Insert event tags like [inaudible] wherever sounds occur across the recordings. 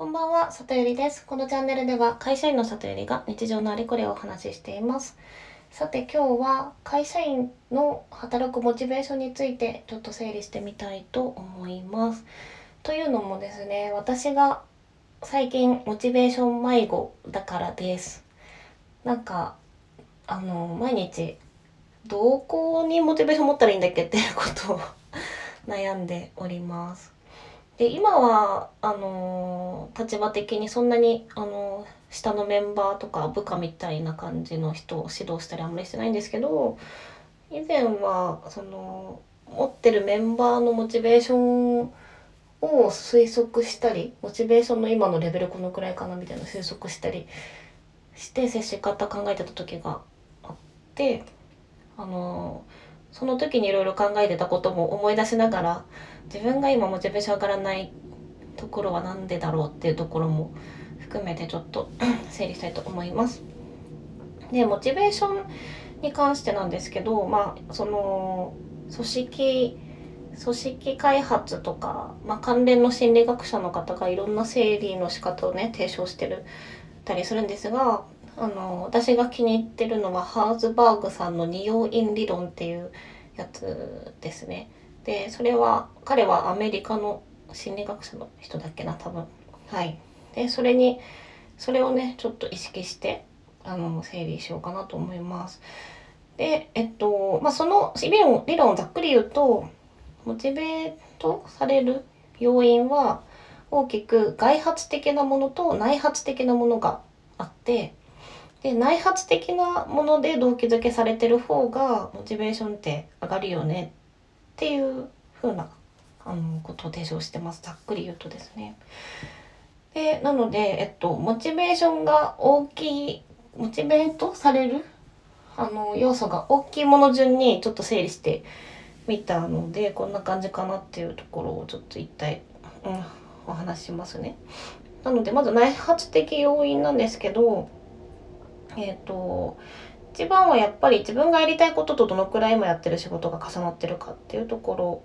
こんばんは、里ゆりです。このチャンネルでは会社員の里ゆりが日常のあれこれをお話ししています。さて今日は会社員の働くモチベーションについてちょっと整理してみたいと思います。というのもですね、私が最近モチベーション迷子だからです。なんかあの毎日どこにモチベーション持ったらいいんだっけっていうことを [laughs] 悩んでおります。で今はあの立場的にそんなに、あの下のメンバーとか部下みたいな感じの人を指導したりあんまりしてないんですけど以前はその持ってるメンバーのモチベーションを推測したりモチベーションの今のレベルこのくらいかなみたいな推測したりして接し方考えてた時があってあのーその時にいろいろ考えてたことも思い出しながら自分が今モチベーション上がらないところは何でだろうっていうところも含めてちょっと [clears throat] 整理したいと思います。でモチベーションに関してなんですけどまあその組織組織開発とか、まあ、関連の心理学者の方がいろんな整理の仕方をね提唱してるたりするんですがあの私が気に入ってるのはハーズバーグさんの二要因理論っていうやつですね。でそれは彼はアメリカの心理学者の人だっけな多分。はい。でそれにそれをねちょっと意識してあの整理しようかなと思います。でえっとまあその理論理論をざっくり言うとモチベートされる要因は大きく外発的なものと内発的なものがあってで内発的なもので動機づけされてる方がモチベーションって上がるよねっていう風なあのことを提唱してますざっくり言うとですね。でなので、えっと、モチベーションが大きいモチベートされるあの要素が大きいもの順にちょっと整理してみたのでこんな感じかなっていうところをちょっと一体、うん、お話ししますね。なのでまず内発的要因なんですけどえっ、と一番はやっぱり自分がやりたいこととどのくらい今やってる仕事が重なってるかっていうところ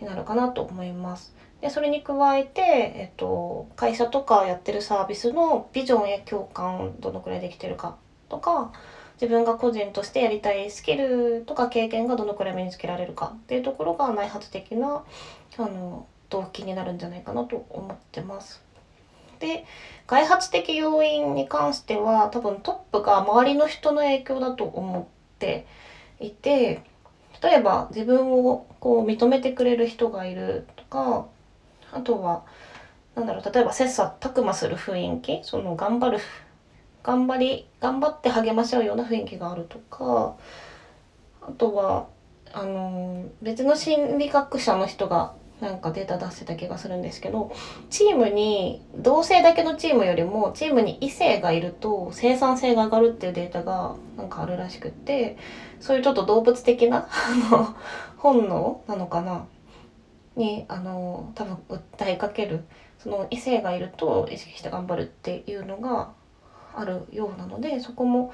になるかなと思います。でそれに加えて、えっと、会社とかやってるサービスのビジョンや共感どのくらいできてるかとか自分が個人としてやりたいスキルとか経験がどのくらい身につけられるかっていうところが内発的なあの動機になるんじゃないかなと思ってます。で外発的要因に関しては多分トップが周りの人の影響だと思っていて例えば自分をこう認めてくれる人がいるとかあとはなんだろう例えば切磋琢磨する雰囲気その頑張る頑張り頑張って励まし合うような雰囲気があるとかあとはあの別の心理学者の人がなんかデータ出してた気がするんですけどチームに同性だけのチームよりもチームに異性がいると生産性が上がるっていうデータがなんかあるらしくってそういうちょっと動物的なあの本能なのかな？にあの多分訴えかけるその異性がいると意識して頑張るっていうのがあるようなのでそこも、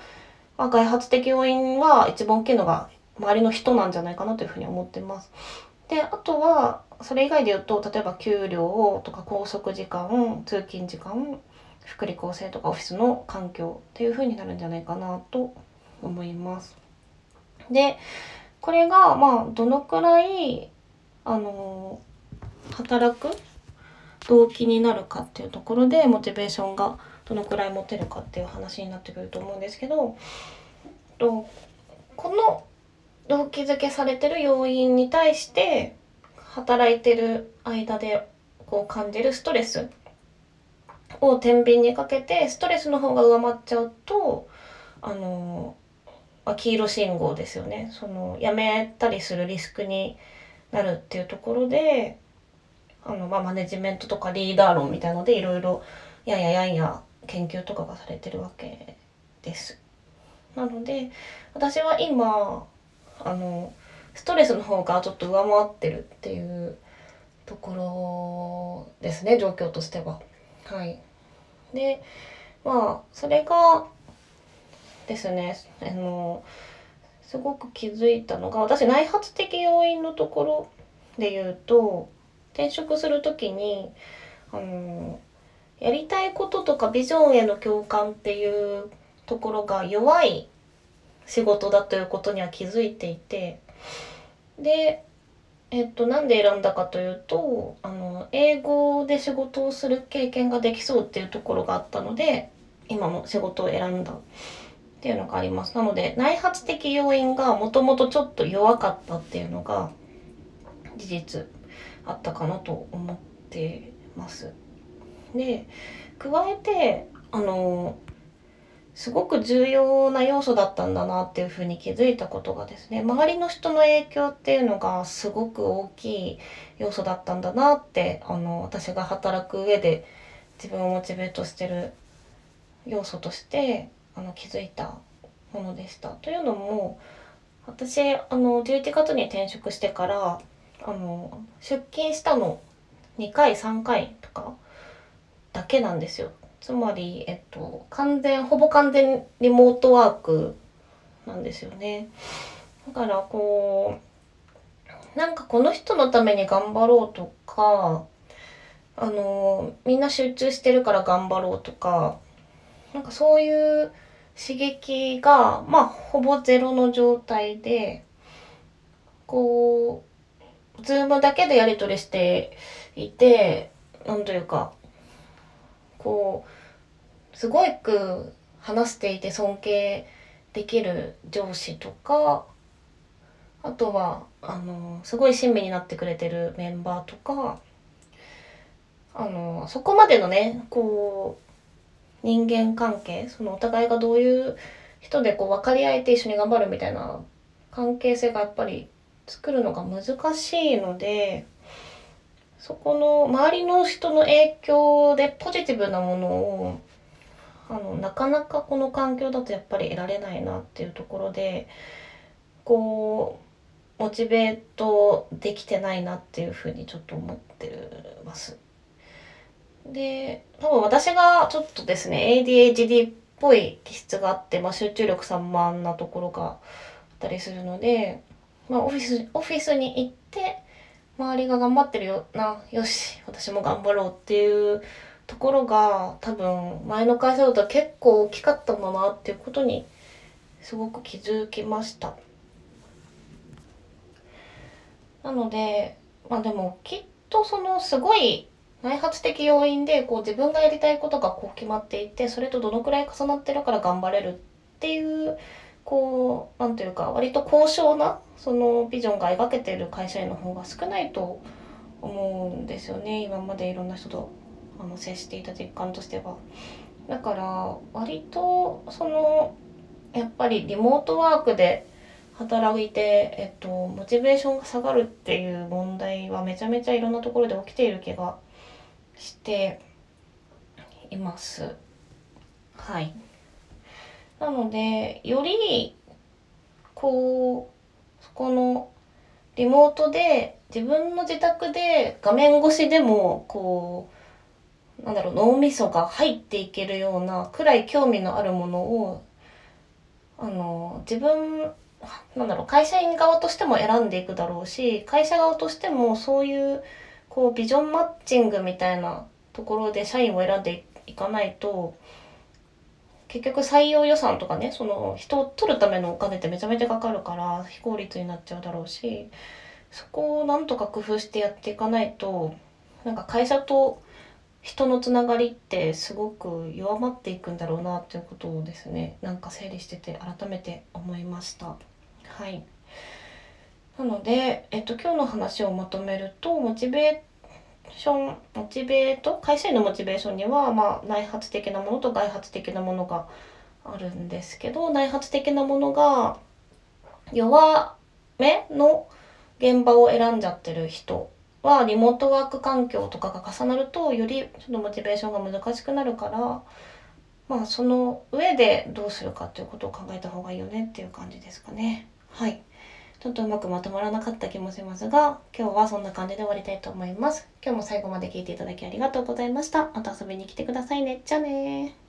まあ、外発的要因は一番大きいのが周りの人なんじゃないかなというふうに思ってます。であとはそれ以外で言うと例えば給料とか拘束時間通勤時間福利厚生とかオフィスの環境っていう風になるんじゃないかなと思います。でこれがまあどのくらいあの働く動機になるかっていうところでモチベーションがどのくらい持てるかっていう話になってくると思うんですけどとこの動機づけされてる要因に対して働いてる間でこう感じるストレスを天秤にかけてストレスの方が上回っちゃうとあの黄色信号ですよねそのやめたりするリスクになるっていうところであの、まあ、マネジメントとかリーダー論みたいのでいろいろやんややんや研究とかがされてるわけです。なので私は今あのストレスの方がちょっと上回ってるっていうところですね状況としては。はい、でまあそれがですねあのすごく気づいたのが私内発的要因のところで言うと転職する時にあのやりたいこととかビジョンへの共感っていうところが弱い仕事だということには気づいていてでえっとなんで選んだかというとあの英語で仕事をする経験ができそうっていうところがあったので今の仕事を選んだっていうのがありますなので内発的要因がもともとちょっと弱かったっていうのが事実あったかなと思ってます。で加えてあのすごく重要な要素だったんだなっていうふうに気づいたことがですね周りの人の影響っていうのがすごく大きい要素だったんだなってあの私が働く上で自分をモチベートしてる要素としてあの気づいたものでした。というのも私あの11月に転職してからあの出勤したの2回3回とかだけなんですよ。つまり、えっと、完全ほぼ完全リモートワークなんですよね。だからこうなんかこの人のために頑張ろうとかあのみんな集中してるから頑張ろうとかなんかそういう刺激がまあほぼゼロの状態でこうズームだけでやり取りしていてなんというかこうすごく話していて尊敬できる上司とかあとはあのすごい親身になってくれてるメンバーとかあのそこまでのねこう人間関係そのお互いがどういう人でこう分かり合えて一緒に頑張るみたいな関係性がやっぱり作るのが難しいのでそこの周りの人の影響でポジティブなものをあのなかなかこの環境だとやっぱり得られないなっていうところでこうモチベートできてないなっていうふうにちょっと思ってます。で、多分私がちょっとですね、ADHD っぽい気質があって、まあ、集中力散漫なところがあったりするので、まあ、オフィス、オフィスに行って、周りが頑張ってるよな、よし、私も頑張ろうっていうところが、多分、前の会社だと結構大きかったんだなっていうことに、すごく気づきました。なので、まあでも、きっとそのすごい内発的要因でこう自分がやりたいことがこう決まっていてそれとどのくらい重なってるから頑張れるっていうこう何というか割と高尚なそのビジョンが描けてる会社員の方が少ないと思うんですよね今までいろんな人とあの接していた実感としては。だから割とそのやっぱりリモートワークで働いて、えっと、モチベーションが下がるっていう問題はめちゃめちゃいろんなところで起きている気がしています。はい。なのでよりこうそこのリモートで自分の自宅で画面越しでもこうなんだろう脳みそが入っていけるようなくらい興味のあるものをあの自分なんだろう会社員側としても選んでいくだろうし会社側としてもそういうこうビジョンマッチングみたいなところで社員を選んでいかないと結局採用予算とかねその人を取るためのお金ってめちゃめちゃかかるから非効率になっちゃうだろうしそこをなんとか工夫してやっていかないとなんか会社と人のつながりってすごく弱まっていくんだろうなっていうことをですねなんか整理してて改めて思いました。はいなので、えっと、今日の話をまとめるとモチベーションモチベート会社員のモチベーションには、まあ、内発的なものと外発的なものがあるんですけど内発的なものが弱めの現場を選んじゃってる人はリモートワーク環境とかが重なるとよりちょっとモチベーションが難しくなるからまあその上でどうするかっていうことを考えた方がいいよねっていう感じですかね。はい。ちょっとうまくまとまらなかった気もしますが、今日はそんな感じで終わりたいと思います。今日も最後まで聞いていただきありがとうございました。また遊びに来てくださいね。じゃあね